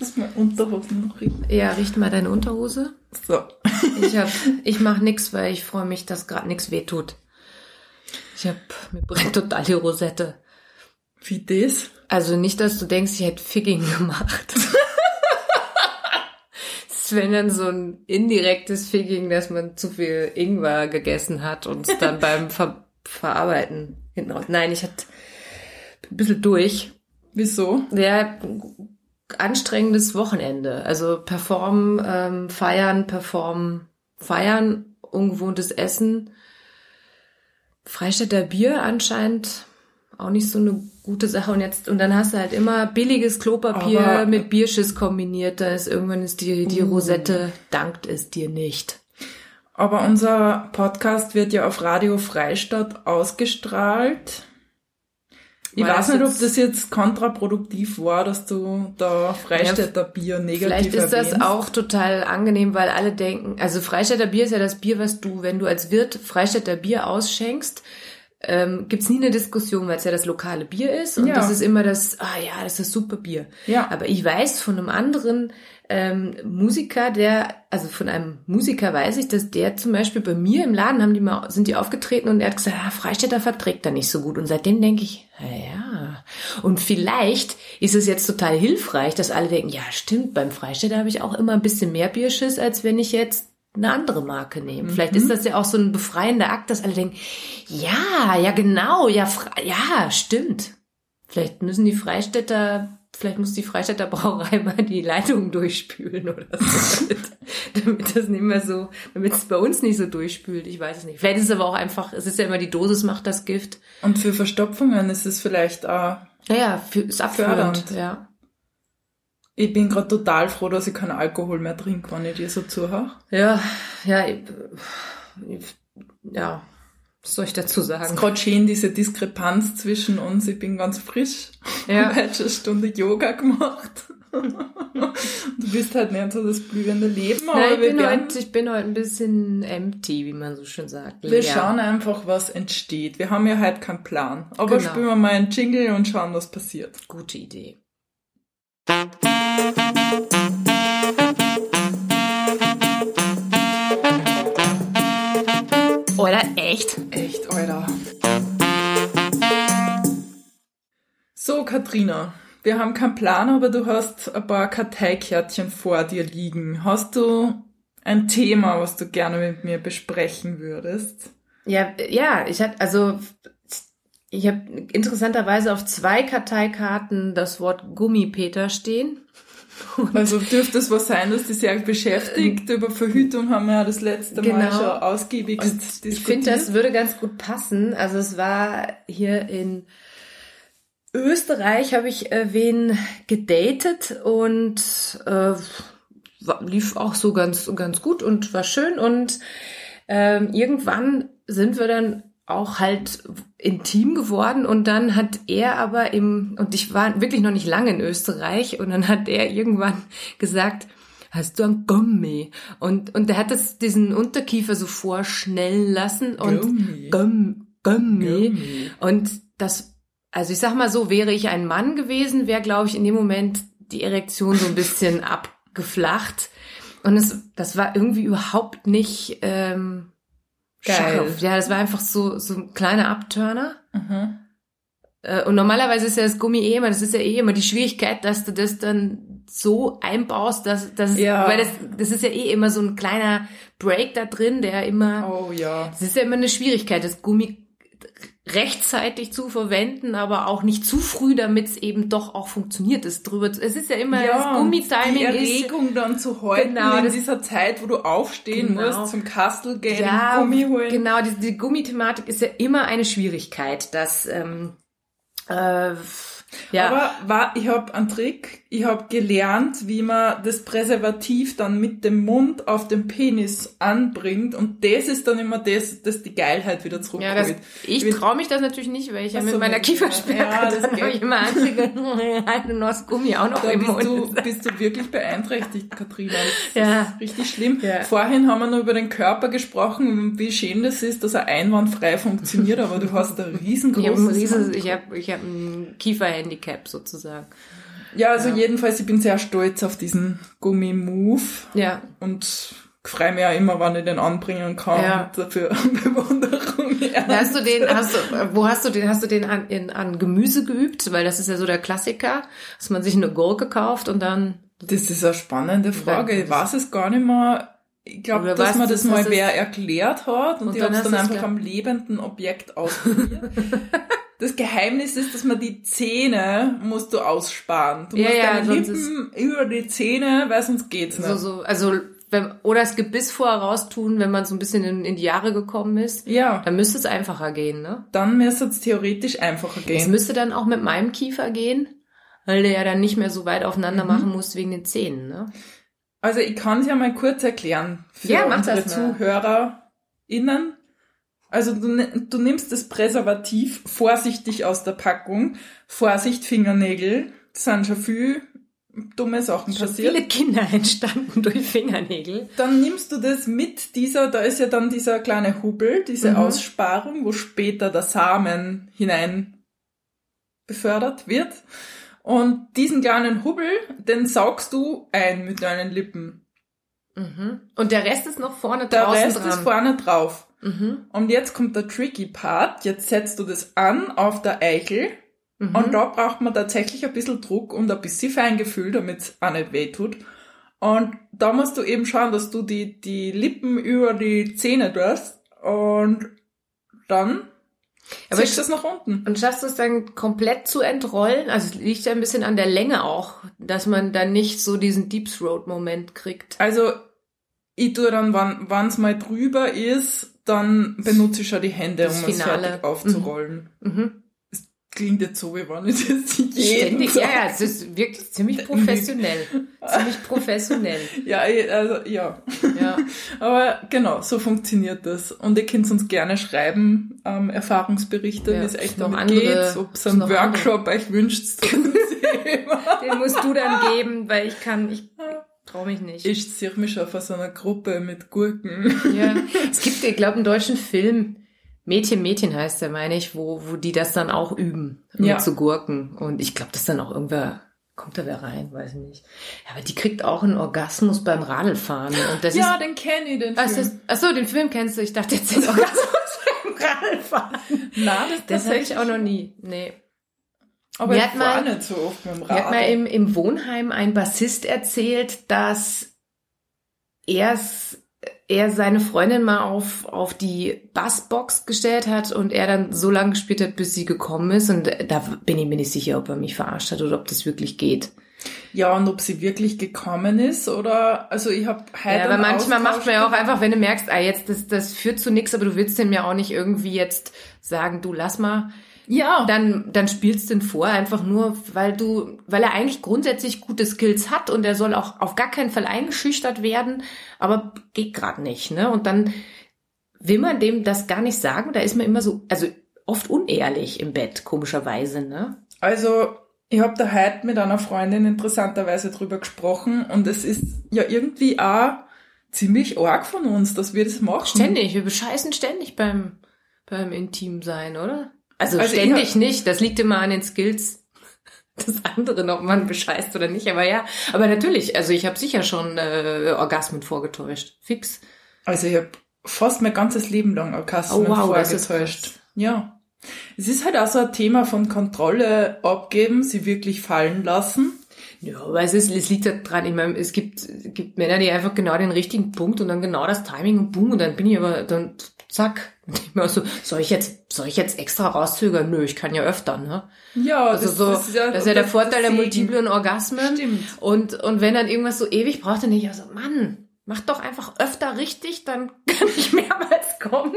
Lass mal Unterhosen noch riechen. Ja, riech mal deine Unterhose. So. Ich hab, ich mach nix, weil ich freue mich, dass gerade nichts wehtut. Ich hab, mir brennt total die Rosette. Wie das? Also nicht, dass du denkst, ich hätte Figging gemacht. das ist wenn dann so ein indirektes Figging, dass man zu viel Ingwer gegessen hat und es dann beim Ver Verarbeiten hinten raus. Nein, ich hatte ein bisschen durch. Wieso? Ja, anstrengendes Wochenende. Also performen, ähm, feiern, performen, feiern, ungewohntes Essen. Freistädter Bier anscheinend auch nicht so eine gute Sache. Und jetzt, und dann hast du halt immer billiges Klopapier Aber- mit Bierschiss kombiniert. Da ist irgendwann ist die, die Uh. Rosette, dankt es dir nicht. Aber unser Podcast wird ja auf Radio Freistadt ausgestrahlt. Ich weiß das nicht, ob das jetzt kontraproduktiv war, dass du da Freistädter Bier negativ Vielleicht ist das erwähnst. auch total angenehm, weil alle denken, also Freistädter Bier ist ja das Bier, was du, wenn du als Wirt Freistädter Bier ausschenkst, ähm, gibt's nie eine Diskussion, weil es ja das lokale Bier ist und Ja. das ist immer das, ah ja, das ist das super Bier. Ja. Aber ich weiß von einem anderen ähm, Musiker, der, also von einem Musiker weiß ich, dass der zum Beispiel bei mir im Laden haben die mal, sind die aufgetreten und er hat gesagt, ah, Freistädter verträgt er nicht so gut. Und seitdem denke ich, na ja. Und vielleicht ist es jetzt total hilfreich, dass alle denken, ja, stimmt, beim Freistädter habe ich auch immer ein bisschen mehr Bierschiss, als wenn ich jetzt eine andere Marke nehme. Vielleicht ist das ja auch so ein befreiender Akt, dass alle denken, ja, ja genau, ja, ja, stimmt. Vielleicht müssen die Freistädter, vielleicht muss die Freistädter Brauerei mal die Leitungen durchspülen oder so, damit, damit das nicht mehr so, damit es bei uns nicht so durchspült. Ich weiß es nicht. Vielleicht ist es aber auch einfach, es ist ja immer die Dosis macht das Gift. Und für Verstopfungen ist es vielleicht auch, Naja, für, ist abführend, Fördernd. ja. Ich bin gerade total froh, dass ich keinen Alkohol mehr trinke, wenn ich dir so zuhöre. Ja, ja, ich, ich, ja, was soll ich dazu Es ist sagen? gerade schön, diese Diskrepanz zwischen uns. Ich bin ganz frisch. Ja. Ich habe schon eine Stunde Yoga gemacht. du bist halt nicht so das blühende Leben, aber Nein, ich wir, bin, werden, heute, ich bin heute ein bisschen empty, wie man so schön sagt. wir Leer. schauen einfach, was entsteht. Wir haben ja halt keinen Plan. Aber Genau. spielen wir mal einen Jingle und schauen, was passiert. Gute Idee. Oder echt? Echt, Alter. So, Katrina. Wir haben keinen Plan, aber du hast ein paar Karteikärtchen vor dir liegen. Hast du ein Thema, was du gerne mit mir besprechen würdest? Ja, ja, ich hatte also ich habe interessanterweise auf zwei Karteikarten das Wort Gummipeter stehen. Also dürfte es was sein, dass dich sehr beschäftigt. Über Verhütung haben wir ja das letzte Mal Genau. schon ausgiebig Und diskutiert. ich finde, das würde ganz gut passen. Also es war hier in Österreich habe ich äh, wen gedatet und äh, lief auch so ganz ganz gut und war schön und ähm, irgendwann sind wir dann auch halt intim geworden und dann hat er aber im und ich war wirklich noch nicht lange in Österreich und dann hat er irgendwann gesagt hast du ein Gummi und und er hat das diesen Unterkiefer so vorschnellen lassen und Gummi. Gum, Gummi. Gummi. und das also ich sag mal so wäre ich ein Mann gewesen wäre glaube ich in dem Moment die Erektion so ein bisschen abgeflacht und es das war irgendwie überhaupt nicht ähm, Geil. scharf. Ja, das war einfach so, so ein kleiner Abturner. Mhm. Äh, Und normalerweise ist ja das Gummi eh immer, das ist ja eh immer die Schwierigkeit, dass du das dann so einbaust, dass, dass Ja. weil das, das ist ja eh immer so ein kleiner Break da drin, der immer, Oh ja. das ist ja immer eine Schwierigkeit, das Gummi rechtzeitig zu verwenden, aber auch nicht zu früh, damit es eben doch auch funktioniert ist drüber. Es ist ja immer das Ja, Gummitiming die ist Erregung dann zu halten Genau, in das- dieser Zeit, wo du aufstehen Genau. musst, zum Kastel gehen, ja, Gummi holen. Genau, die, die Gummithematik ist ja immer eine Schwierigkeit, dass ähm, äh, ja, Aber war, ich habe einen Trick. Ich habe gelernt, wie man das Präservativ dann mit dem Mund auf den Penis anbringt. Und das ist dann immer das, das die Geilheit wieder ja zurückholt. das, ich traue mich das natürlich nicht, weil ich ja mit so, meiner ja, Kiefersperre ja, das dann habe ich immer halt nur das Gummi auch noch da im bist Mund. du, bist du wirklich beeinträchtigt, Katrina. Das Ja. ist richtig schlimm. Ja. Vorhin haben wir noch über den Körper gesprochen, wie schön das ist, dass er einwandfrei funktioniert, aber du hast ein ich habe ein riesengroßes... riesen, ich habe ich hab ein Kieferhandicap sozusagen. Ja, also Ja. jedenfalls, ich bin sehr stolz auf diesen Gummi-Move Ja. und freue mich ja immer, wenn ich den anbringen kann Ja. dafür Bewunderung Hast du den, hast du, wo hast du den, hast du den an, in, an Gemüse geübt? Weil das ist ja so der Klassiker, dass man sich eine Gurke kauft und dann, Das ist eine spannende Frage. Ich weiß es gar nicht mehr. Ich glaube, dass mir das das mal wer erklärt hat und, Und ich habe es dann einfach am lebenden Objekt ausprobiert. das Geheimnis ist, dass man die Zähne musst du aussparen. Du Ja, musst ja, deine Lippen über die Zähne, weil sonst geht's nicht. so, so, also, wenn, oder das Gebiss vorher raustun, wenn man so ein bisschen in, in die Jahre gekommen ist. Ja, Dann müsste es einfacher gehen, ne? dann müsste es theoretisch einfacher Es gehen. müsste dann auch mit meinem Kiefer gehen, weil der ja dann nicht mehr so weit aufeinander Mhm. machen muss wegen den Zähnen, ne? Also ich kann es ja mal kurz erklären für Ja, unsere. ZuhörerInnen. Also du, du nimmst das Präservativ vorsichtig aus der Packung. Vorsicht, Fingernägel. Es sind schon viel dumme Sachen Schon passiert. viele Kinder entstanden durch Fingernägel. Dann nimmst du das mit dieser, da ist ja dann dieser kleine Hubbel, diese Mhm. Aussparung, wo später der Samen hinein befördert wird. Und diesen kleinen Hubbel, den saugst du ein mit deinen Lippen. Mhm. Und der Rest ist noch vorne Der draußen Rest dran. ist vorne drauf. Mhm. Und jetzt kommt der tricky Part. Jetzt setzt du das an auf der Eichel. Mhm. Und da braucht man tatsächlich ein bisschen Druck und ein bisschen Feingefühl, damit es auch nicht weh tut. Und da musst du eben schauen, dass du die, die Lippen über die Zähne tust. Und dann Aber du es nach unten. Und schaffst du es dann komplett zu entrollen? Also es liegt ja ein bisschen an der Länge auch, dass man dann nicht so diesen Deep Throat-Moment kriegt. Also, ich tue dann, wann es mal drüber ist, dann benutze ich schon die Hände, Das um es fertig aufzurollen. Mhm. Klingt jetzt so, wie ich das jeden Ständig, ja, Tag- ja, es ist wirklich ziemlich professionell. ziemlich professionell. Ja, ich- also, ja. Ja. Aber genau, so funktioniert das. Und ihr könnt uns gerne schreiben, ähm, Erfahrungsberichte, Ja, wie es echt noch damit andere- geht, ob es einen Workshop euch wünscht. Den musst du dann geben, weil ich kann, ich trau mich nicht. Ich sehe mich vor so einer Gruppe mit Gurken. Ja. Es gibt, ich glaube, einen deutschen Film, Mädchen, Mädchen heißt der, meine ich, wo, wo die das dann auch üben, mit Ja. so Gurken. Und ich glaube, dass dann auch irgendwer, kommt da wer rein, weiß ich nicht. Ja, aber die kriegt auch einen Orgasmus beim Radlfahren. Und das ja, ist, den kenne ich, den ist Film. das, ach so, den Film kennst du. Ich dachte jetzt den Orgasmus beim Radlfahren. Nein, das, Das habe ich auch noch nie. Nee. Aber Mir ich hat mal- nicht so oft mit dem Mir hat Rad. mal im, im Wohnheim ein Bassist erzählt, dass er's- er seine Freundin mal auf, auf die Bassbox gestellt hat und er dann so lange gespielt hat, bis sie gekommen ist. Und da bin ich mir nicht sicher, ob er mich verarscht hat oder ob das wirklich geht. ja, und ob sie wirklich gekommen ist oder, also ich habe heute Ja, aber manchmal macht Austausch man ja auch einfach, wenn du merkst, ah, jetzt, das, das führt zu nichts, aber du willst dem ja auch nicht irgendwie jetzt sagen, du lass mal, Ja, dann, dann spielst du ihn vor, einfach nur, weil du, weil er eigentlich grundsätzlich gute Skills hat und er soll auch auf gar keinen Fall eingeschüchtert werden, aber geht gerade nicht, ne? Und dann will man dem das gar nicht sagen, da ist man immer so, also oft unehrlich im Bett, komischerweise, ne? Also, ich habe da heute mit einer Freundin interessanterweise drüber gesprochen und es ist ja irgendwie auch ziemlich arg von uns, dass wir das machen. Ständig, wir bescheißen ständig beim, beim Intim sein, oder? Also, Also ständig hab- nicht, das liegt immer an den Skills des anderen, ob man bescheißt oder nicht, aber ja, aber natürlich, also ich habe sicher schon äh, Orgasmen vorgetäuscht, fix. Also ich habe fast mein ganzes Leben lang Orgasmen Oh, wow, vorgetäuscht. Ja. Es ist halt auch so ein Thema von Kontrolle abgeben, sie wirklich fallen lassen. Ja, aber es, ist, es liegt ja dran, ich meine, es gibt, es gibt Männer, die einfach genau den richtigen Punkt und dann genau das Timing und boom, und dann bin ich aber, dann zack. So, soll ich jetzt, soll ich jetzt extra rauszögern? Nö, ich kann ja öfter, ne? Ja, Also so, das ist ja der Vorteil der multiplen Orgasmen. Stimmt. Und, und wenn dann irgendwas so ewig braucht, dann denke ich auch so, Mann, mach doch einfach öfter richtig, dann kann ich mehrmals kommen.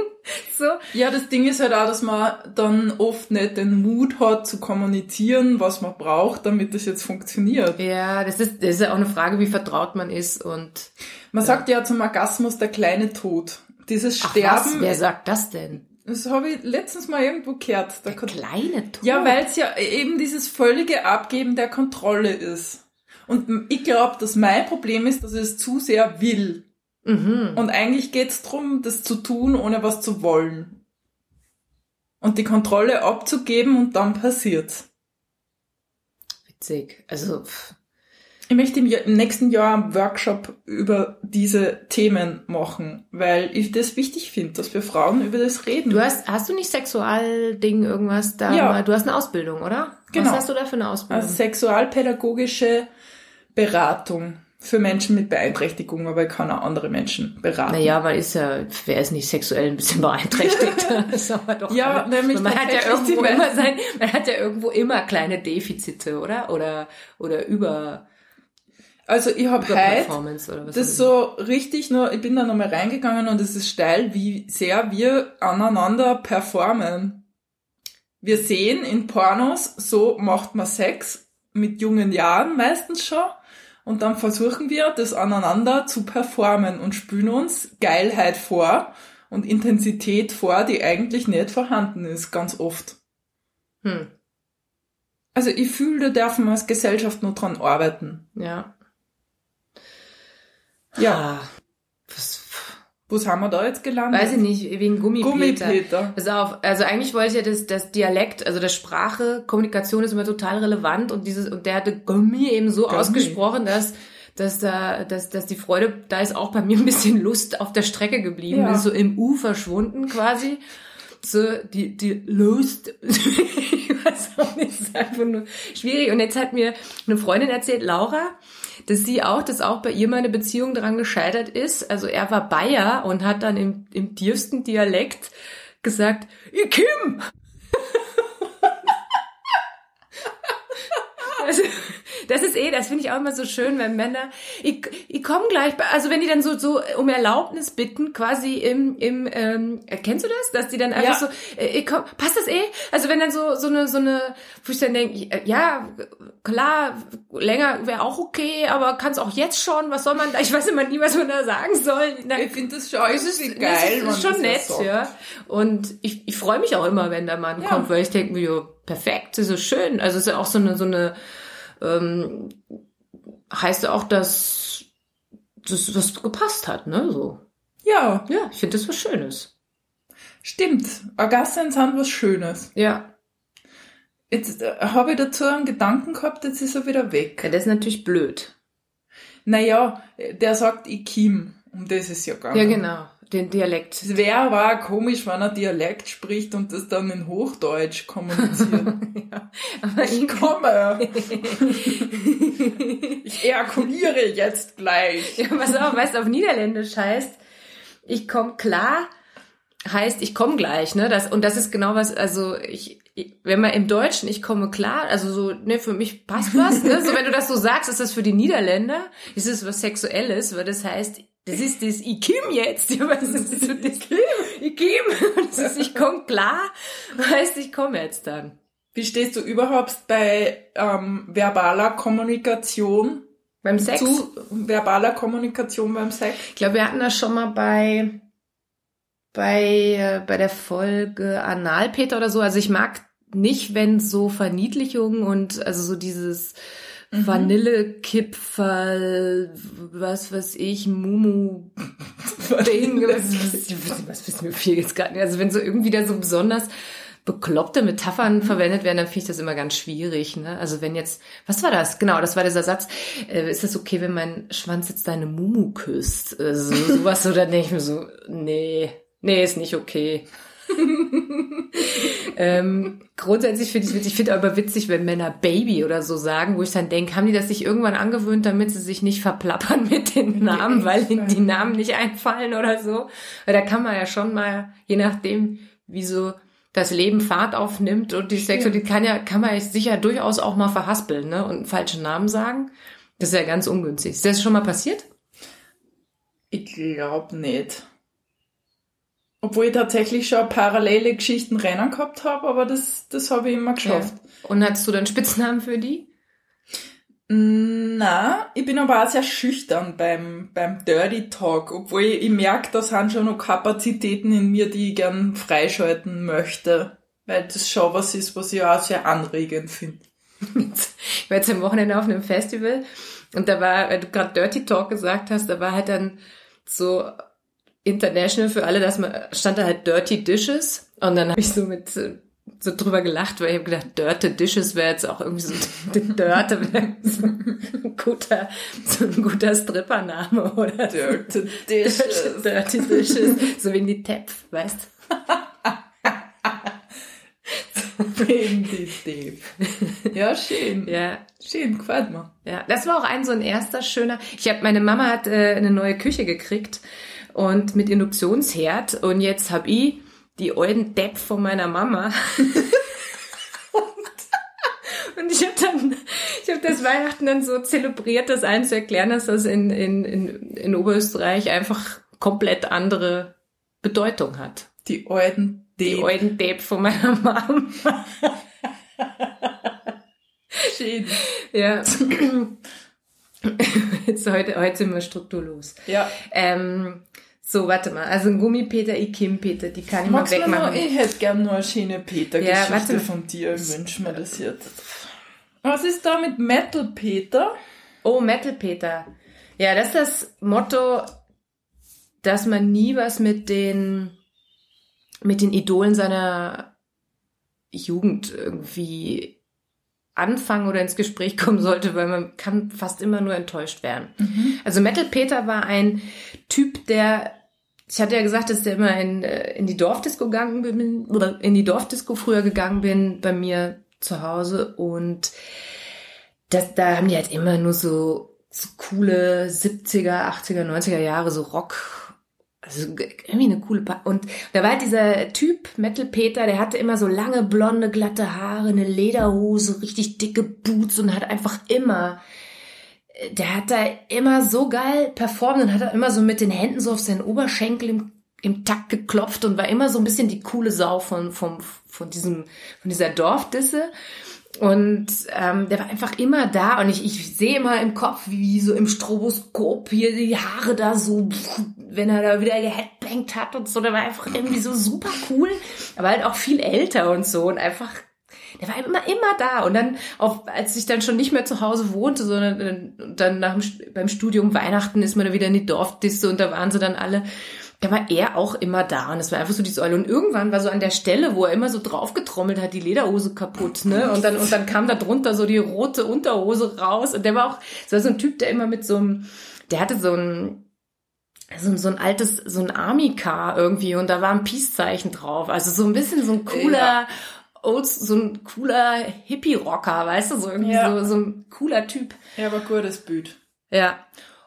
So. Ja, das Ding ist halt auch, dass man dann oft nicht den Mut hat zu kommunizieren, was man braucht, damit das jetzt funktioniert. Ja, das ist, das ist ja auch eine Frage, wie vertraut man ist und Man sagt ja zum Orgasmus der kleine Tod. Dieses Ach was, Sterben, wer sagt das denn? das habe ich letztens mal irgendwo gehört. Der Der kleine Tod. ja, weil es ja eben dieses völlige Abgeben der Kontrolle ist. Und ich glaube, dass mein Problem ist, dass ich es zu sehr will. Mhm. Und eigentlich geht's drum, das zu tun, ohne was zu wollen. Und die Kontrolle abzugeben und dann passiert's. Witzig. Also, pff. Ich möchte im, im nächsten Jahr einen Workshop über diese Themen machen, weil ich das wichtig finde, dass wir Frauen über das reden. du hast, hast du nicht Sexualding irgendwas da? Ja. mal- Du hast eine Ausbildung, oder? Genau. Was hast du da für eine Ausbildung? also sexualpädagogische Beratung für Menschen mit Beeinträchtigung, aber ich kann auch andere Menschen beraten. Naja, man ist ja, wer ist nicht sexuell ein bisschen beeinträchtigt? Das haben wir doch Ja, alle. nämlich man hat ja irgendwo immer sein, man hat ja irgendwo immer kleine Defizite, oder? Oder, oder über, Also ich habe heute das so richtig nur, ich bin da nochmal reingegangen und es ist steil, wie sehr wir aneinander performen. Wir sehen in Pornos, so macht man Sex mit jungen Jahren meistens schon und dann versuchen wir, das aneinander zu performen und spülen uns Geilheit vor und Intensität vor, die eigentlich nicht vorhanden ist, ganz oft. Hm, Also ich fühle, da dürfen wir als Gesellschaft nur dran arbeiten. ja. Ja, Ah, was, was haben wir da jetzt gelandet? weiß ich nicht, wegen Gummipeter. Gummipeter. Pass auf, also eigentlich wollte ich ja das, das Dialekt, also das Sprache, Kommunikation ist immer total relevant und dieses, und der hatte Gummi eben so Gummi. ausgesprochen, dass, dass da, dass, dass die Freude, da ist auch bei mir ein bisschen Lust auf der Strecke geblieben, Ja. ist so im U verschwunden quasi. So, die, die Lust, ich weiß auch nicht, ist einfach nur schwierig. Und jetzt hat mir eine Freundin erzählt, Laura, dass sie auch, dass auch bei ihr mal eine Beziehung daran gescheitert ist. Also er war Bayer und hat dann im, im tiefsten Dialekt gesagt, ihr Kim! Also, das ist eh, das finde ich auch immer so schön, wenn Männer, ich, ich komme gleich, also wenn die dann so, so um Erlaubnis bitten, quasi im, im, ähm, kennst du das? Dass die dann einfach Ja. so, äh, ich komm, passt das eh? Also wenn dann so, so eine, so eine, wo ich dann denke, ja, klar, länger wäre auch okay, aber kann es auch jetzt schon, was soll man da, ich weiß immer nie, was man da sagen soll. Na, Ich finde das schon es ist, geil, es wenn ist schon das nett, ja. Und ich, ich freue mich auch immer, wenn der Mann Ja. kommt, weil ich denke mir, jo, perfekt, das ist so schön. Also es ist ja auch so eine, so eine, ähm, heißt ja auch, dass das was gepasst hat, ne? So. Ja, Ja, ich finde das was Schönes. stimmt. Orgasmen sind was Schönes. Ja. Jetzt äh, habe ich dazu einen Gedanken gehabt, jetzt ist er wieder weg. ja das ist natürlich blöd. Naja, der sagt ich Kim. Um das ist ja gegangen. Ja, genau. Den Dialekt. Es wäre auch komisch, wenn er Dialekt spricht und das dann in Hochdeutsch kommuniziert. ja. Aber ich komme. ich ejakuliere jetzt gleich. Ja, pass auf, weißt du, auf Niederländisch heißt, ich komm klar, heißt, ich komme gleich, ne? Das, und das ist genau was, also ich, ich, wenn man im Deutschen, ich komme klar, also so, ne, für mich passt was, ne? So, wenn du das so sagst, ist das für die Niederländer, ist es was Sexuelles, weil das heißt, das ist das Ich kim jetzt, ja, was ist so das Ich kim, das ist, ich komm klar, heißt, ich komme jetzt dann. Wie stehst du überhaupt bei ähm, verbaler Kommunikation? Beim Sex? Zu verbaler Kommunikation beim Sex? Ich glaube, wir hatten das schon mal bei bei äh, bei der Folge Analpeter oder so. Also ich mag nicht, wenn so Verniedlichungen und also so dieses Mhm. Vanillekipferl, was weiß ich, Mumu Ding, was, was, wissen wir viel jetzt gerade nicht. Also wenn so irgendwie da so besonders bekloppte Metaphern verwendet werden, dann finde ich das immer ganz schwierig. Ne? Also wenn jetzt, was war das? Genau, das war dieser Satz. Äh, ist das okay, wenn mein Schwanz jetzt deine Mumu küsst? Äh, so, sowas so, dann denke ich mir so, nee, nee, ist nicht okay. ähm, grundsätzlich finde ich witzig, ich finde aber witzig, wenn Männer Baby oder so sagen, wo ich dann denke, haben die das sich irgendwann angewöhnt, damit sie sich nicht verplappern mit den Namen, weil ihnen die Namen nicht einfallen oder so. Weil da kann man ja schon mal, je nachdem, wie so das Leben Fahrt aufnimmt und die Sexualität kann ja, kann man sicher durchaus auch mal verhaspeln, ne? Und einen falschen Namen sagen. Das ist ja ganz ungünstig. Ist das schon mal passiert? Ich glaube nicht. Obwohl ich tatsächlich schon parallele Geschichten rennen gehabt habe, aber das, das habe ich immer geschafft. Und hattest du dann Spitznamen für die? Na, ich bin aber auch sehr schüchtern beim, beim Dirty Talk, obwohl ich, ich merke, da sind schon noch Kapazitäten in mir, die ich gern freischalten möchte. Weil das schon was ist, was ich auch sehr anregend finde. Ich war jetzt am Wochenende auf einem Festival und da war, weil du gerade Dirty Talk gesagt hast, da war halt dann so international für alle, dass man stand da halt Dirty Dishes und dann habe ich so mit so drüber gelacht, weil ich habe gedacht, Dirty Dishes wäre jetzt auch irgendwie so Dirty, so ein guter, so ein guter Strippername, oder? Dirty Dishes. Dirty Dishes, so wie in die Tepf, weißt Wegen die Deep. Ja, schön. Ja, Schön, gefällt mir. ja. Das war auch ein so ein erster schöner. Ich habe meine Mama hat äh, eine neue Küche gekriegt und mit Induktionsherd und jetzt hab ich die alten Depp von meiner Mama. und, ich habe dann, ich habe das Weihnachten dann so zelebriert, das allen zu erklären, dass das in, in, in, in Oberösterreich einfach komplett andere Bedeutung hat. Die alten Die Deep. alten Depp von meiner Mama. Schön. Ja. Jetzt heute, heute sind wir strukturlos. Ja. Ähm, so, warte mal. Also ein Gummipeter, ich Kim-Peter, die kann ich Magst mal mir noch, wegmachen. ich hätte gern noch eine schöne Peter-Geschichte Ja, von dir. Ich wünsche mir das jetzt. Was ist da mit Metal Peter? Oh, Metal-Peter. Ja, das ist das Motto, dass man nie was mit den, mit den Idolen seiner Jugend irgendwie anfangen oder ins Gespräch kommen sollte, weil man kann fast immer nur enttäuscht werden. Also Metal Peter war ein Typ, der ich hatte ja gesagt, dass der immer in, äh, in die Dorfdisco gegangen bin oder in die Dorfdisco früher gegangen bin bei mir zu Hause. Und das, da haben die halt immer nur so, so coole 70er, 80er, 90er Jahre so Rock. Also irgendwie eine coole pa und da war halt dieser Typ Metal Peter, der hatte immer so lange blonde glatte Haare, eine Lederhose, richtig dicke Boots und hat einfach immer der hat da immer so geil performt und hat da immer so mit den Händen so auf seinen Oberschenkel im, im Takt geklopft und war immer so ein bisschen die coole Sau von, von, von diesem, von dieser Dorfdisse. Und ähm, der war einfach immer da und ich, ich sehe immer im Kopf, wie so im Stroboskop hier die Haare da so, wenn er da wieder geheadbangt hat und so, der war einfach irgendwie so super cool, aber halt auch viel älter und so und einfach der war immer, immer da. Und dann, auch als ich dann schon nicht mehr zu Hause wohnte, sondern dann, dann nach dem, beim Studium Weihnachten ist man da wieder in die Dorfdiste und da waren sie dann alle. Da war er auch immer da und es war einfach so die Säule. Und irgendwann war so an der Stelle, wo er immer so draufgetrommelt hat, die Lederhose kaputt, ne? Und dann, und dann kam da drunter so die rote Unterhose raus. Und der war auch, das war so ein Typ, der immer mit so einem, der hatte so ein, so, ein- so ein altes, so ein Army-Car irgendwie und da war ein Peace-Zeichen drauf. Also so ein bisschen so ein cooler, Ja. Old, so ein cooler Hippie-Rocker, weißt du, so irgendwie Ja. so, so ein cooler Typ. Ja, aber gutes Bild. Ja.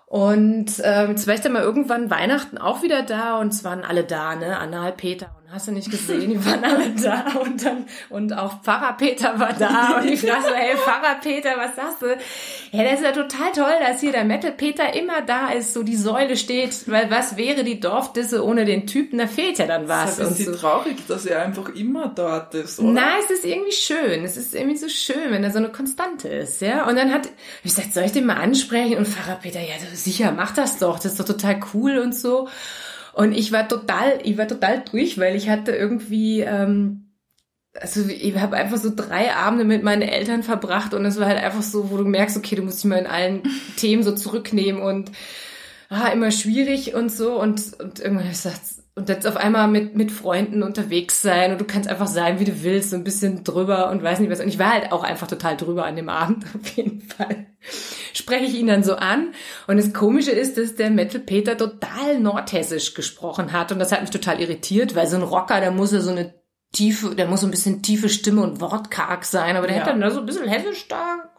Und ähm, jetzt war ich dann mal irgendwann Weihnachten auch wieder da und es waren alle da, ne? Anna, Peter und hast du nicht gesehen, die waren alle da und dann und auch Pfarrer Peter war da und ich fragte so, hey Pfarrer Peter, was sagst du? Ja, das ist ja total toll, dass hier der Metal Peter immer da ist, so die Säule steht, weil was wäre die Dorfdisse ohne den Typen? Da fehlt ja dann was. Das ist so. traurig, dass er einfach immer dort ist, oder? Nein, es ist irgendwie schön. Es ist irgendwie so schön, wenn da so eine Konstante ist, ja. Und dann hat, ich gesagt, soll ich den mal ansprechen? Und Pfarrer Peter, ja, sicher, mach das doch. Das ist doch total cool und so. Und ich war total, ich war total durch, weil ich hatte irgendwie, ähm, also ich habe einfach so drei Abende mit meinen Eltern verbracht und es war halt einfach so, wo du merkst, okay, du musst dich mal in allen Themen so zurücknehmen und ah, immer schwierig und so und, und irgendwann hab ich gesagt, und jetzt auf einmal mit, mit Freunden unterwegs sein und du kannst einfach sein, wie du willst, so ein bisschen drüber und weiß nicht was. Und ich war halt auch einfach total drüber an dem Abend, auf jeden Fall. Spreche ich ihn dann so an. Und das Komische ist, dass der Metal Peter total nordhessisch gesprochen hat. Und das hat mich total irritiert, weil so ein Rocker, der muss ja so eine tiefe, der muss so ein bisschen tiefe Stimme und wortkarg sein, aber der Ja. hat dann da so ein bisschen hessisch da.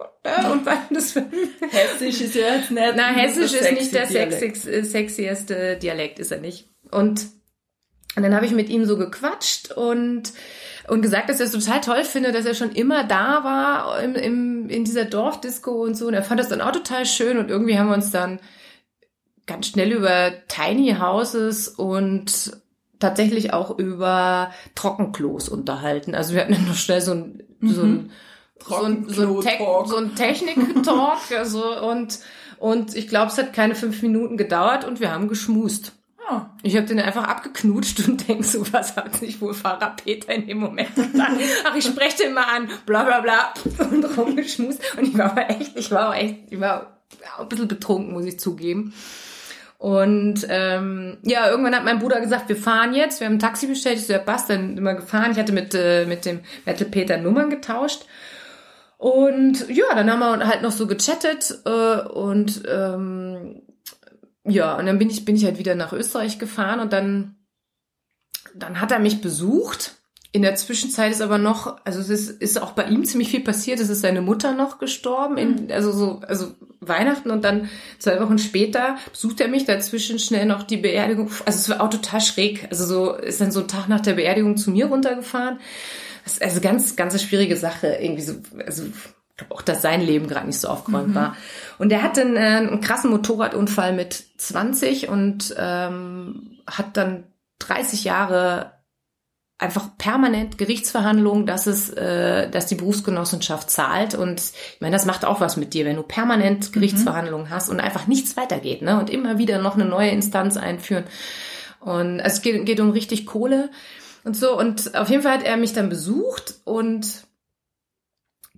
Und weil das Hessisch ist ja jetzt nicht. na, Hessisch ist nicht der sexy, äh, sexieste Dialekt, ist er nicht. Und, und dann habe ich mit ihm so gequatscht und, und gesagt, dass er es total toll finde, dass er schon immer da war im, im, in dieser Dorfdisco und so. Und er fand das dann auch total schön und irgendwie haben wir uns dann ganz schnell über Tiny Houses und tatsächlich auch über Trockenklos unterhalten. Also wir hatten dann noch schnell so ein, so ein so ein, so ein, Trockenklo-Talk. so ein Technik-Talk also, und, und ich glaube, es hat keine fünf Minuten gedauert und wir haben geschmust. Ah, Ich habe den einfach abgeknutscht und denk so, was hat sich wohl Pfarrer Peter in dem Moment gedacht? Ach, ich spreche den mal an, bla bla bla und rumgeschmust. Und ich war aber echt, ich war auch echt, ich war auch ein bisschen betrunken, muss ich zugeben. Und ähm, ja, irgendwann hat mein Bruder gesagt, wir fahren jetzt. Wir haben ein Taxi bestellt. Ich so, ja, passt, dann immer gefahren. Ich hatte mit, äh, mit dem Metal Peter Nummern getauscht. Und ja, dann haben wir halt noch so gechattet äh, und ähm, ja, und dann bin ich, bin ich halt wieder nach Österreich gefahren und dann, dann hat er mich besucht. In der Zwischenzeit ist aber noch, also es ist, ist auch bei ihm ziemlich viel passiert. Es ist seine Mutter noch gestorben, in, also so, also Weihnachten und dann zwei Wochen später besucht er mich dazwischen schnell noch die Beerdigung. Also es war auch total schräg. Also so ist dann so ein Tag nach der Beerdigung zu mir runtergefahren. Das ist also ganz, ganz schwierige Sache. Irgendwie so, also auch, dass sein Leben gerade nicht so aufgeräumt mhm. war. Und er hatte einen, äh, einen krassen Motorradunfall mit 20 und ähm, hat dann 30 Jahre einfach permanent Gerichtsverhandlungen, dass es, äh, dass die Berufsgenossenschaft zahlt. Und ich meine, das macht auch was mit dir, wenn du permanent mhm. Gerichtsverhandlungen mhm. hast und einfach nichts weitergeht, ne? Und immer wieder noch eine neue Instanz einführen. Und also es geht, geht um richtig Kohle und so. Und auf jeden Fall hat er mich dann besucht und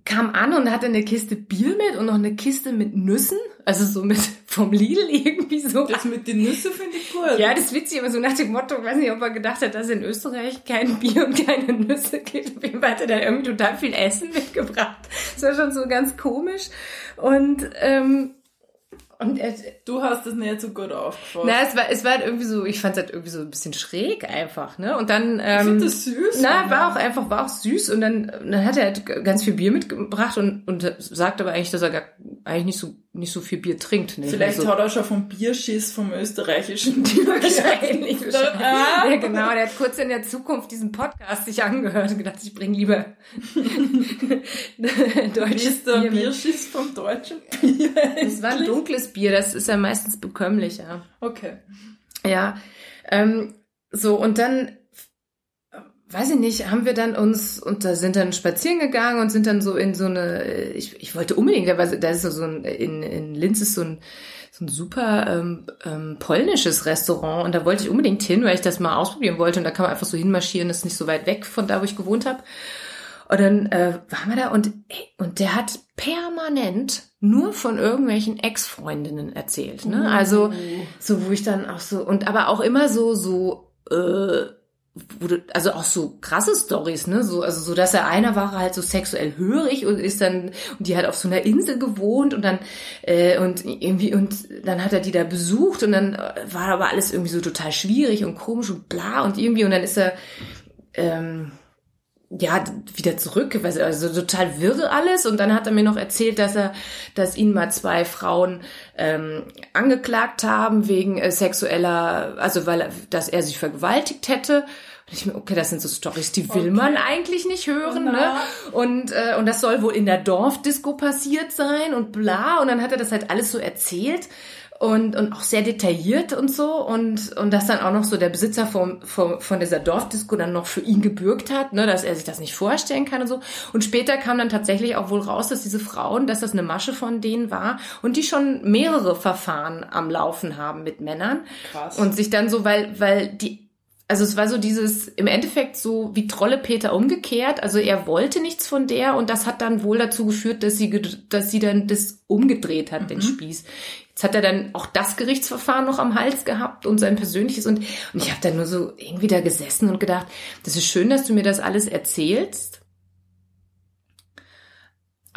kam an und hatte eine Kiste Bier mit und noch eine Kiste mit Nüssen. Also so mit vom Lidl irgendwie so. Das mit den Nüssen finde ich cool. Ja, das ist witzig, aber so nach dem Motto, ich weiß nicht, ob er gedacht hat, dass in Österreich kein Bier und keine Nüsse gibt. Auf jeden Fall hat er da irgendwie total viel Essen mitgebracht. Das war schon so ganz komisch. Und ähm, und er, du hast es nicht so gut aufgefasst. Na, es war, es war halt irgendwie so, ich fand es halt irgendwie so ein bisschen schräg einfach, ne? Und dann, ähm, ich finde das süß. Na, war auch einfach, war auch süß. Und dann, dann hat er halt ganz viel Bier mitgebracht und, und sagt aber eigentlich, dass er gar, eigentlich nicht so nicht so viel Bier trinkt. Ne? Vielleicht also, hat er schon vom Bierschiss vom österreichischen Bier wahrscheinlich. ja, genau. Der hat kurz in der Zukunft diesen Podcast sich angehört und gedacht, ich bringe lieber deutsches Bier. Der Bierschiss vom deutschen Bier. Es war ein dunkles Bier, das ist ja meistens bekömmlicher. Okay. Ja. Ähm, so, und dann weiß ich nicht, haben wir dann uns und da sind dann spazieren gegangen und sind dann so in so eine, ich, ich wollte unbedingt, da, da ist so ein, in, in Linz ist so ein, so ein super ähm, ähm, polnisches Restaurant und da wollte ich unbedingt hin, weil ich das mal ausprobieren wollte und da kann man einfach so hinmarschieren, das ist nicht so weit weg von da, wo ich gewohnt habe. Und dann äh, waren wir da und, und der hat permanent nur von irgendwelchen Ex-Freundinnen erzählt. Ne? Also so, wo ich dann auch so, und aber auch immer so, so, äh, wurde, also auch so krasse Stories, ne, so, also so, dass er einer war halt so sexuell hörig und ist dann, und die hat auf so einer Insel gewohnt und dann, äh, und irgendwie, und dann hat er die da besucht und dann war aber alles irgendwie so total schwierig und komisch und bla und irgendwie, und dann ist er, ähm, ja, wieder zurück, also total wirre alles. Und dann hat er mir noch erzählt, dass er, dass ihn mal zwei Frauen ähm, angeklagt haben wegen äh, sexueller, also weil dass er sich vergewaltigt hätte. Ich mir, okay, das sind so Stories, die will okay. man eigentlich nicht hören, ne? Und äh, und das soll wohl in der Dorfdisco passiert sein und bla. Und dann hat er das halt alles so erzählt und, und auch sehr detailliert und so und, und dass dann auch noch so der Besitzer vom, vom, von dieser Dorfdisco dann noch für ihn gebürgt hat, ne, dass er sich das nicht vorstellen kann und so. Und später kam dann tatsächlich auch wohl raus, dass diese Frauen, dass das eine Masche von denen war und die schon mehrere Verfahren am Laufen haben mit Männern. Krass. Und sich dann so, weil, weil die also es war so dieses, im Endeffekt so wie Trolle Peter umgekehrt. Also er wollte nichts von der und das hat dann wohl dazu geführt, dass sie, dass sie dann das umgedreht hat, mhm. den Spieß. Jetzt hat er dann auch das Gerichtsverfahren noch am Hals gehabt und sein persönliches und, und ich habe dann nur so irgendwie da gesessen und gedacht, das ist schön, dass du mir das alles erzählst.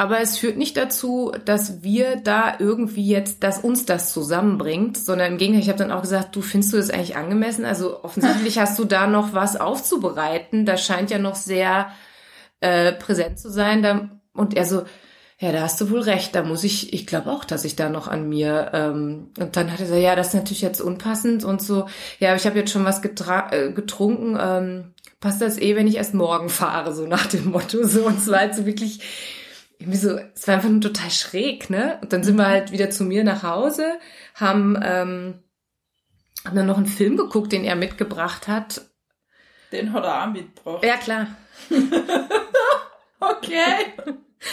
Aber es führt nicht dazu, dass wir da irgendwie jetzt, dass uns das zusammenbringt, sondern im Gegenteil, ich habe dann auch gesagt, du findest du das eigentlich angemessen? Also offensichtlich hast du da noch was aufzubereiten. Das scheint ja noch sehr äh, präsent zu sein. Da, und er so, ja, da hast du wohl recht. Da muss ich, ich glaube auch, dass ich da noch an mir. Ähm, und dann hat er gesagt, ja, das ist natürlich jetzt unpassend und so. Ja, aber ich habe jetzt schon was äh, getrunken. Ähm, passt das eh, wenn ich erst morgen fahre, so nach dem Motto. So und es war halt so wirklich irgendwie so, es war einfach nur total schräg, ne? Und dann sind wir halt wieder zu mir nach Hause, haben ähm, haben dann noch einen Film geguckt, den er mitgebracht hat. Den hat er auch mitgebracht. Ja, klar. okay.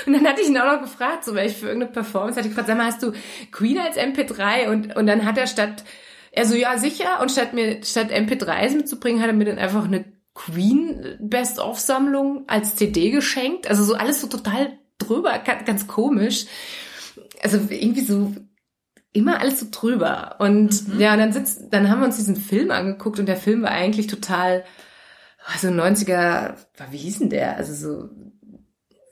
Und dann hatte ich ihn auch noch gefragt, so, weil ich für irgendeine Performance hatte ich gefragt, sag mal, hast du Queen als MP3? Und, und dann hat er statt, er so, ja, sicher. Und statt mir, statt MP3s mitzubringen, hat er mir dann einfach eine Queen Best-of-Sammlung als CD geschenkt. Also so alles so total drüber, ganz, komisch. Also irgendwie so, immer alles so drüber. Und mhm. ja, und dann sitzt, dann haben wir uns diesen Film angeguckt und der Film war eigentlich total, also 90er, wie hieß denn der? Also so,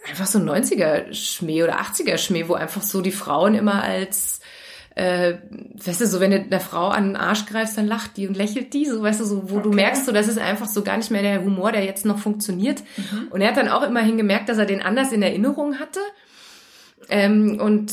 einfach so 90er Schmäh oder 80er Schmäh, wo einfach so die Frauen immer als, äh, weißt du, so wenn du einer Frau an den Arsch greifst, dann lacht die und lächelt die, so weißt du, so, wo okay. du merkst, so das ist einfach so gar nicht mehr der Humor, der jetzt noch funktioniert. Mhm. Und er hat dann auch immerhin gemerkt, dass er den anders in Erinnerung hatte. Ähm, und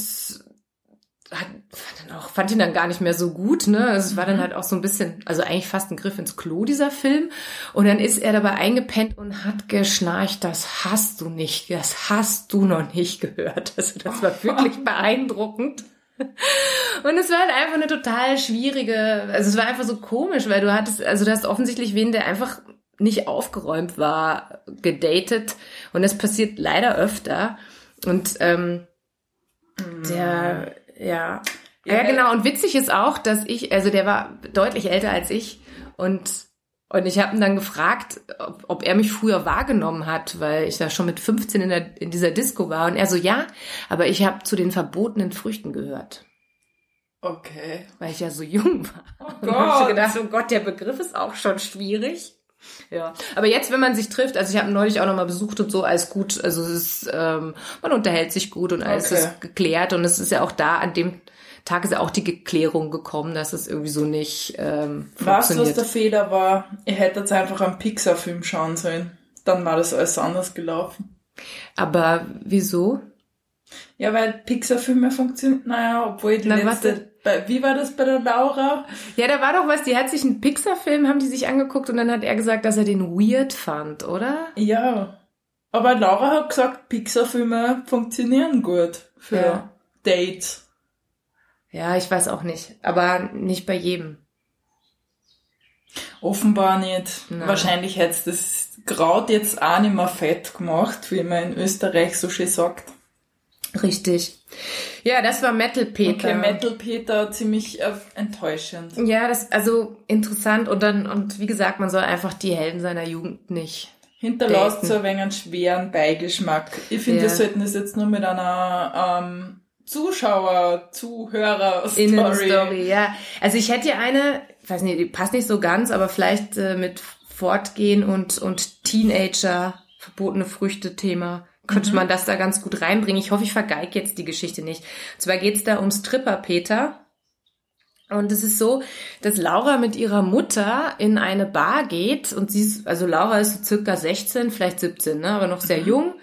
hat, fand, dann auch, fand ihn dann gar nicht mehr so gut, ne? Also es war dann mhm. halt auch so ein bisschen, also eigentlich fast ein Griff ins Klo, dieser Film. Und dann ist er dabei eingepennt und hat geschnarcht, das hast du nicht, das hast du noch nicht gehört. Also das war wirklich beeindruckend. Und es war halt einfach eine total schwierige, also es war einfach so komisch, weil du hattest, also du hast offensichtlich wen, der einfach nicht aufgeräumt war, gedatet. Und das passiert leider öfter. Und ähm, der ja. Ja, ja, genau. Und witzig ist auch, dass ich, also der war deutlich älter als ich und und ich habe ihn dann gefragt, ob, ob er mich früher wahrgenommen hat, weil ich da schon mit 15 in, der, in dieser Disco war. Und er so, ja, aber ich habe zu den verbotenen Früchten gehört. Okay. Weil ich ja so jung war. Oh Gott. Ich gedacht, oh Gott, der Begriff ist auch schon schwierig. Ja, aber jetzt, wenn man sich trifft, also ich habe neulich auch nochmal besucht und so, alles gut, also es ist, ähm, man unterhält sich gut und alles okay. ist geklärt und es ist ja auch da, an dem Tag ist auch die Geklärung gekommen, dass es irgendwie so nicht ähm, Weißt du, was der Fehler war? Ihr hättet einfach einen Pixar-Film schauen sollen. Dann war das alles anders gelaufen. Aber wieso? Ja, weil Pixar-Filme funktionieren, naja, obwohl die Na, letzte... Bei, wie war das bei der Laura? Ja, da war doch was, die hat sich einen Pixar-Film, haben die sich angeguckt und dann hat er gesagt, dass er den weird fand, oder? Ja. Aber Laura hat gesagt, Pixar-Filme funktionieren gut für ja. Dates. Ja, ich weiß auch nicht. Aber nicht bei jedem. Offenbar nicht. Nein. Wahrscheinlich hätte es das Kraut jetzt auch nicht mehr fett gemacht, wie man in Österreich so schön sagt. Richtig. Ja, das war Metal Peter. Okay, Metal Peter ziemlich äh, enttäuschend. Ja, das also interessant und dann und wie gesagt, man soll einfach die Helden seiner Jugend nicht hinterlässt daten. so ein wenig einen schweren Beigeschmack. Ich finde, ja. wir sollten das jetzt nur mit einer ähm, Zuschauer, Zuhörer Story. Story, ja. Also ich hätte ja eine, weiß nicht, die passt nicht so ganz, aber vielleicht äh, mit Fortgehen und und Teenager verbotene Früchte Thema könnte mhm. man das da ganz gut reinbringen. Ich hoffe, ich vergeige jetzt die Geschichte nicht. Und zwar geht's da um Stripper Peter. Und es ist so, dass Laura mit ihrer Mutter in eine Bar geht und sie ist, also Laura ist so circa 16, vielleicht 17, ne, aber noch sehr mhm. jung.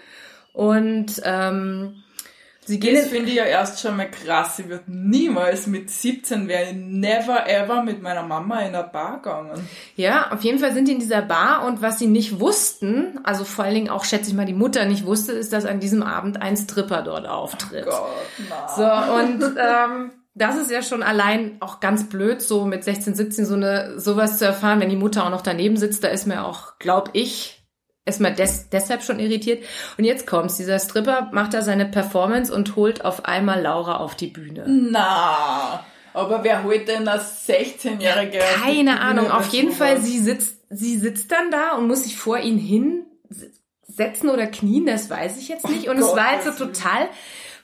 Und ähm, Sie geht das finde ich ja erst schon mal krass. Sie wird niemals mit 17 wäre never ever mit meiner Mama in einer Bar gegangen. Ja, auf jeden Fall sind die in dieser Bar und was sie nicht wussten, also vor allen Dingen auch schätze ich mal die Mutter nicht wusste, ist, dass an diesem Abend ein Stripper dort auftritt. Oh Gott, na. So und ähm, das ist ja schon allein auch ganz blöd, so mit 16, 17 so eine sowas zu erfahren, wenn die Mutter auch noch daneben sitzt. Da ist mir auch, glaub ich, erstmal des, deshalb schon irritiert. Und jetzt kommt's. Dieser Stripper macht da seine Performance und holt auf einmal Laura auf die Bühne. Na, aber wer holt denn das 16-Jährige? Keine Ahnung. Auf jeden Fall, sie sitzt, sie sitzt dann da und muss sich vor ihn hinsetzen oder knien, das weiß ich jetzt nicht. Und oh es war halt so total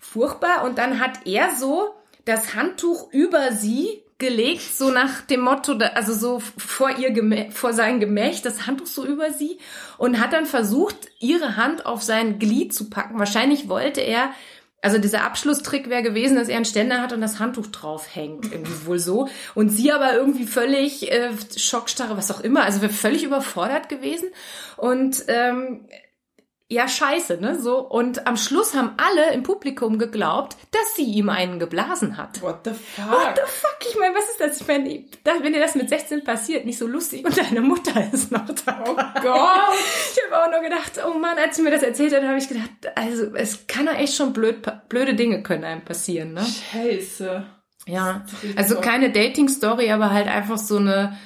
furchtbar. Und dann hat er so das Handtuch über sie gelegt, so nach dem Motto, also so vor ihr, vor sein Gemächt, das Handtuch so über sie und hat dann versucht, ihre Hand auf sein Glied zu packen. Wahrscheinlich wollte er, also dieser Abschlusstrick wäre gewesen, dass er einen Ständer hat und das Handtuch drauf hängt, irgendwie wohl so. Und sie aber irgendwie völlig äh, schockstarre, was auch immer, also wäre völlig überfordert gewesen. Und ähm, ja, scheiße, ne? So. Und am Schluss haben alle im Publikum geglaubt, dass sie ihm einen geblasen hat. What the fuck? What the fuck? Ich meine, was ist das? Ich meine, wenn dir das mit 16 passiert, nicht so lustig und deine Mutter ist noch da. Oh Gott! Ich habe auch nur gedacht, oh Mann, als sie mir das erzählt hat, habe ich gedacht, also es kann ja echt schon blöd, blöde Dinge können einem passieren, ne? Scheiße. Ja. Also keine Dating-Story, aber halt einfach so eine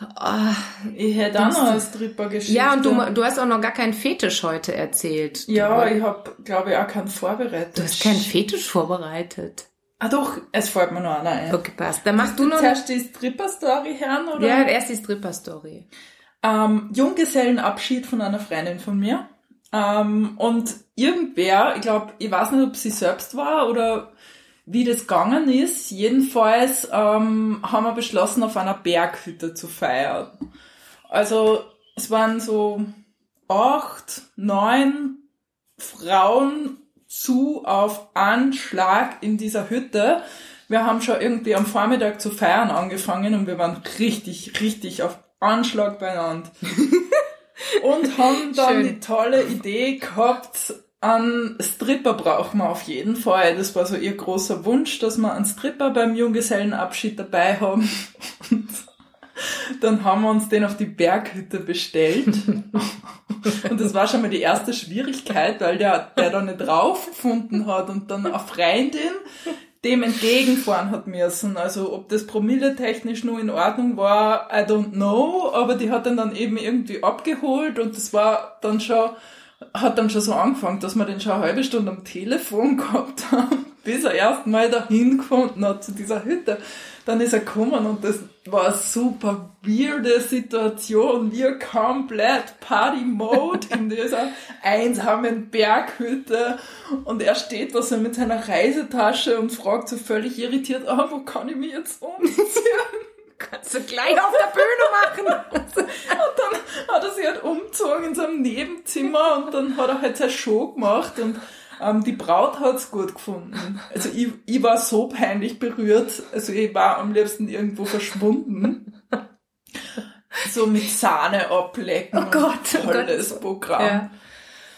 Oh, ich hätte auch noch eine Stripper-Geschichte. Ja, und du, du hast auch noch gar keinen Fetisch heute erzählt. Ja, ich habe, glaube ich, auch keinen vorbereitet. Du hast keinen Fetisch vorbereitet. Ah doch, es folgt mir noch einer ein. Okay, passt. Dann machst du, du noch... Zuerst die Stripper-Story hören, oder? Ja, erst die Stripper-Story. Ähm, Junggesellenabschied von einer Freundin von mir. Ähm, und irgendwer, ich glaube, ich weiß nicht, ob sie selbst war oder wie das gegangen ist. Jedenfalls ähm, haben wir beschlossen, auf einer Berghütte zu feiern. Also es waren so acht, neun Frauen zu auf Anschlag in dieser Hütte. Wir haben schon irgendwie am Vormittag zu feiern angefangen und wir waren richtig, richtig auf Anschlag beieinander. und haben dann Schön. die tolle Idee gehabt, einen Stripper brauchen wir auf jeden Fall. Das war so ihr großer Wunsch, dass wir einen Stripper beim Junggesellenabschied dabei haben. Und dann haben wir uns den auf die Berghütte bestellt. Und das war schon mal die erste Schwierigkeit, weil der, der da nicht drauf gefunden hat und dann eine Freundin dem entgegenfahren hat müssen. Also ob das promilletechnisch nur in Ordnung war, I don't know, aber die hat dann dann eben irgendwie abgeholt und das war dann schon hat dann schon so angefangen, dass wir den schon eine halbe Stunde am Telefon gehabt haben, bis er erst mal dahin gefunden hat zu dieser Hütte. Dann ist er gekommen und das war eine super weirde Situation. Wir komplett Party-Mode in dieser einsamen Berghütte und er steht da so mit seiner Reisetasche und fragt so völlig irritiert, ah, wo kann ich mich jetzt umziehen? Kannst du gleich auf der Bühne machen. und dann hat er sich halt umgezogen in seinem Nebenzimmer und dann hat er halt seine Show gemacht und ähm, die Braut hat's gut gefunden. Also ich, ich war so peinlich berührt. Also ich war am liebsten irgendwo verschwunden. So mit Sahne ablecken. Oh Gott, tolles oh Gott. Programm. Ja.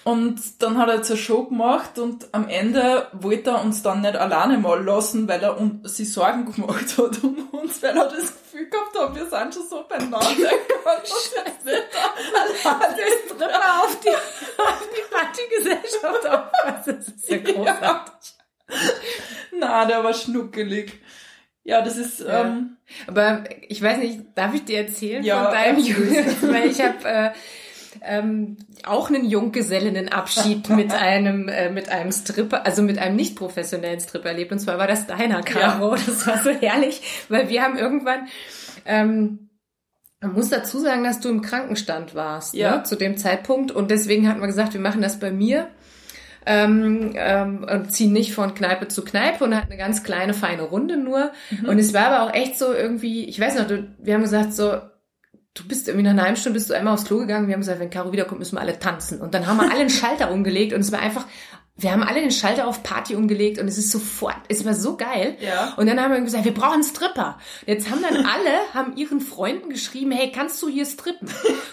Und dann hat er jetzt eine Show gemacht und am Ende wollte er uns dann nicht alleine mal lassen, weil er um, sich Sorgen gemacht hat um uns, weil er das Gefühl gehabt hat, wir sind schon so beieinander. Alleine das Tripper auf die, auf die Partygesellschaft aufpassen. Das ist ja großartig. Na, der war schnuckelig. Ja, das ist. Ja. Ähm, Aber ich weiß nicht, darf ich dir erzählen ja, von deinem Jungen? Weil ich habe äh, ähm, auch einen Junggesellinnenabschied mit einem äh, mit einem Stripper, also mit einem nicht professionellen Stripper erlebt. Und zwar war das deiner Caro. Ja. Das war so herrlich, weil wir haben irgendwann ähm, man muss dazu sagen, dass du im Krankenstand warst ja. ne, zu dem Zeitpunkt und deswegen hatten wir gesagt, wir machen das bei mir ähm, ähm, und ziehen nicht von Kneipe zu Kneipe und hatten eine ganz kleine feine Runde nur mhm. und es war aber auch echt so irgendwie, ich weiß noch, wir haben gesagt so, du bist irgendwie nach einer halben Stunde bist du einmal aufs Klo gegangen. Wir haben gesagt, wenn Caro wiederkommt, müssen wir alle tanzen. Und dann haben wir alle einen Schalter umgelegt und es war einfach, wir haben alle den Schalter auf Party umgelegt und es ist sofort, es war so geil. Ja. Und dann haben wir gesagt, wir brauchen einen Stripper. Und jetzt haben dann alle, haben ihren Freunden geschrieben, hey, kannst du hier strippen?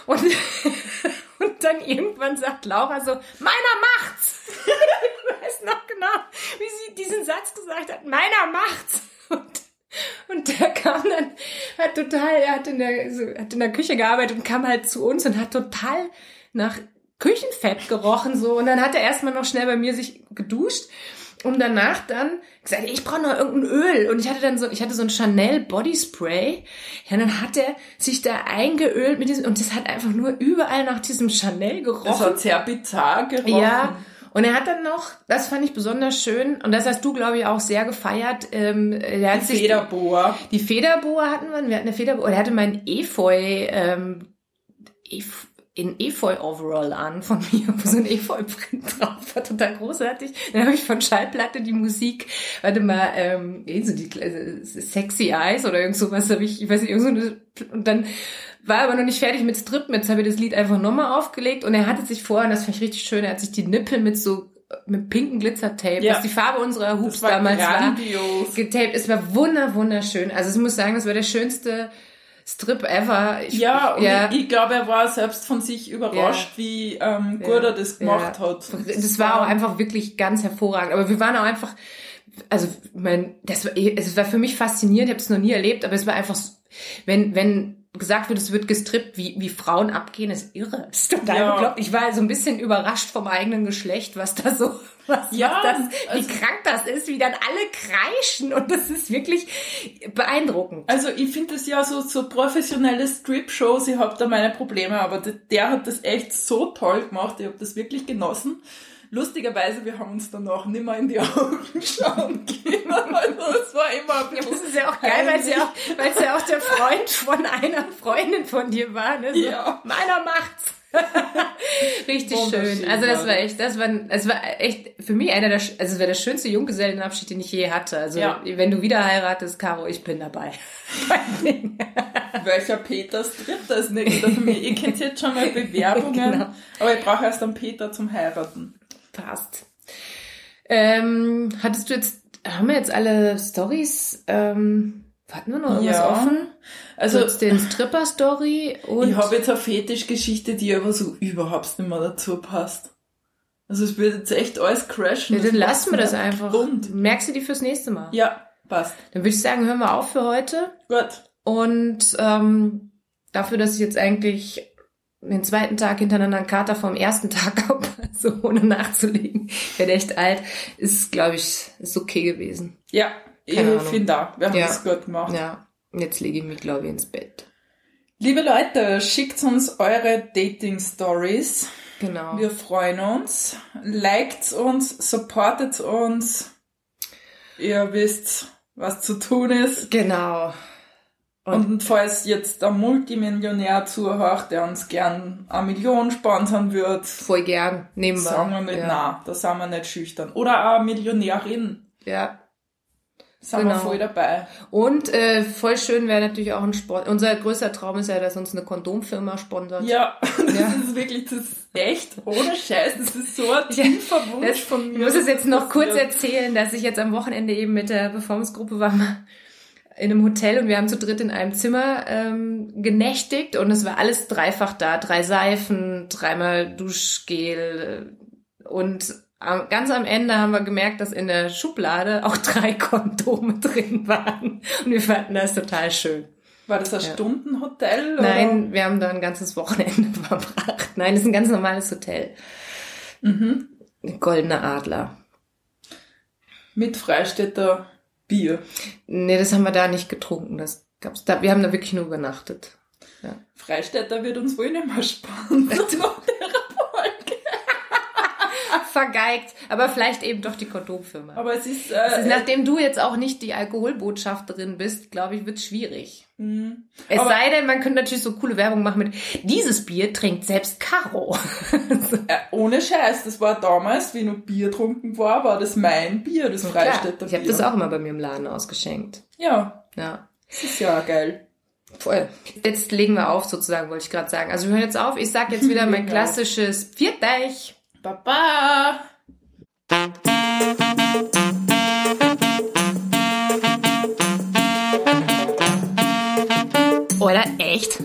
Und, und dann irgendwann sagt Laura so, meiner macht's. ich weiß noch genau, wie sie diesen Satz gesagt hat, meiner macht's. Und und der kam dann, hat total, er hat in der, so, hat in der Küche gearbeitet und kam halt zu uns und hat total nach Küchenfett gerochen so. Und dann hat er erstmal noch schnell bei mir sich geduscht und danach dann gesagt, ich brauche noch irgendein Öl. Und ich hatte dann so, ich hatte so ein Chanel Body Spray. Ja, dann hat er sich da eingeölt mit diesem, und das hat einfach nur überall nach diesem Chanel gerochen. Das hat sehr bizarr gerochen. Ja. Und er hat dann noch, das fand ich besonders schön, und das hast du, glaube ich, auch sehr gefeiert. Ähm, er hat die sich, Federboa. Die Federboa hatten wir, wir hatten eine Federboa. Er hatte mein Efeu, ähm, Efeu in Efeu-Overall an von mir, wo so ein Efeu-Print drauf war, total großartig. Dann habe ich von Schallplatte die Musik, warte mal, ähm, so die äh, Sexy Eyes oder irgend sowas habe ich, ich weiß nicht, irgend so eine, und dann war aber noch nicht fertig mit Strippen, jetzt habe ich das Lied einfach nochmal aufgelegt und er hatte sich vorher, das fand ich richtig schön, er hat sich die Nippel mit so mit pinken Glitzertape, ja. was die Farbe unserer Hoops damals grandios. war, getaped. Es war wunder, wunderschön. Also ich muss sagen, das war der schönste Strip ever. Ich, ja, und ja. Ich, ich, glaube, er war selbst von sich überrascht, ja. wie ähm, gut er das gemacht hat. Das, das war auch einfach wirklich ganz hervorragend. Aber wir waren auch einfach, also mein, das war, es war für mich faszinierend. Ich habe es noch nie erlebt, aber es war einfach, wenn wenn gesagt wird, es wird gestrippt, wie, wie Frauen abgehen, ist irre. Ist total ja. bekloppt. Ich war so ein bisschen überrascht vom eigenen Geschlecht, was da so, was, ja, was das, wie also, krank das ist, wie dann alle kreischen und das ist wirklich beeindruckend. Also ich finde das ja so, so professionelle Strip-Shows, ich habe da meine Probleme, aber der, der hat das echt so toll gemacht, ich habe das wirklich genossen. Lustigerweise, wir haben uns danach nicht mehr in die Augen schauen können. Also es war immer ja, Das ist ja auch geil, weil es ja auch, weil es ja auch der Freund von einer Freundin von dir war. Ne? So, ja. Meiner macht's. Richtig schön. Also das war echt, das war, das war echt für mich einer der, also es war der schönste Junggesellenabschied, den ich je hatte. Also Ja. wenn du wieder heiratest, Caro, ich bin dabei. Welcher Peters Dritter ist nächster für mich? Ihr kennt jetzt schon mal Bewerbungen, Genau. aber ich brauche erst einen Peter zum Heiraten. Passt. Ähm, hattest du jetzt, haben wir jetzt alle Stories, ähm, hatten wir noch irgendwas Ja. offen? Also, Also den Stripper-Story und ich habe jetzt eine Fetischgeschichte, die aber so überhaupt nicht mehr dazu passt. Also es wird jetzt echt alles crashen. ja, dann lassen wir das einfach. Und? Merkst du die fürs nächste Mal? Ja, passt. Dann würde ich sagen, hören wir auf für heute. Gut. Und ähm, dafür, dass ich jetzt eigentlich den zweiten Tag hintereinander einen Kater vom ersten Tag habe, so ohne nachzulegen, ich werde echt alt, ist, glaube ich, ist okay gewesen. Ja, ich Keine Ahnung. finde auch, wir haben Ja. das gut gemacht. Ja, jetzt lege ich mich, glaube ich, ins Bett. Liebe Leute, schickt uns eure Dating-Stories. Genau. Wir freuen uns. Liked uns, supportet uns. Ihr wisst, was zu tun ist. Genau. Und, falls jetzt ein Multimillionär zuhört, der uns gern eine Million sponsern wird, Voll gern. Nehmen wir. sagen wir nicht, ja. na, da sind wir nicht schüchtern. Oder auch eine Millionärin, Ja. sind wir Genau. voll dabei. Und äh, voll schön wäre natürlich auch ein Sport. Unser größter Traum ist ja, dass uns eine Kondomfirma sponsert. Ja, das Ja. ist wirklich, das ist echt, ohne Scheiß, das ist so ein tiefer Wunsch von mir. ich muss es jetzt noch kurz erzählen, dass ich jetzt am Wochenende eben mit der Performance-Gruppe war in einem Hotel und wir haben zu dritt in einem Zimmer ähm, genächtigt und es war alles dreifach da. Drei Seifen, dreimal Duschgel äh, und ganz am Ende haben wir gemerkt, dass in der Schublade auch drei Kondome drin waren und wir fanden das total schön. War das ein Ja. Stundenhotel? Oder? Nein, wir haben da ein ganzes Wochenende verbracht. Nein, das ist ein ganz normales Hotel. Mhm. Goldener Adler. Mit Freistädter Bier. Nee, das haben wir da nicht getrunken. Das gab's da. Wir haben da wirklich nur übernachtet. Freistädter wird uns wohl nicht mehr spannend. Vergeigt. Aber vielleicht eben doch die Kondomfirma. Aber es ist, Es äh, ist, nachdem du jetzt auch nicht die Alkoholbotschafterin bist, glaube ich, wird's schwierig. mh. Es Aber- sei denn, man könnte natürlich so coole Werbung machen mit dieses Bier trinkt selbst Caro. äh, ohne Scheiß, das war damals, wie noch Bier trunken war, war das mein Bier, das Freistädter ich habe Bier. das auch immer bei mir im Laden ausgeschenkt. Ja, Ja. das ist ja geil. Voll. Jetzt legen wir auf, sozusagen, wollte ich gerade sagen. Also wir hören jetzt auf. Ich sag jetzt wieder mein wir klassisches Vierteich. Baba! Oder echt?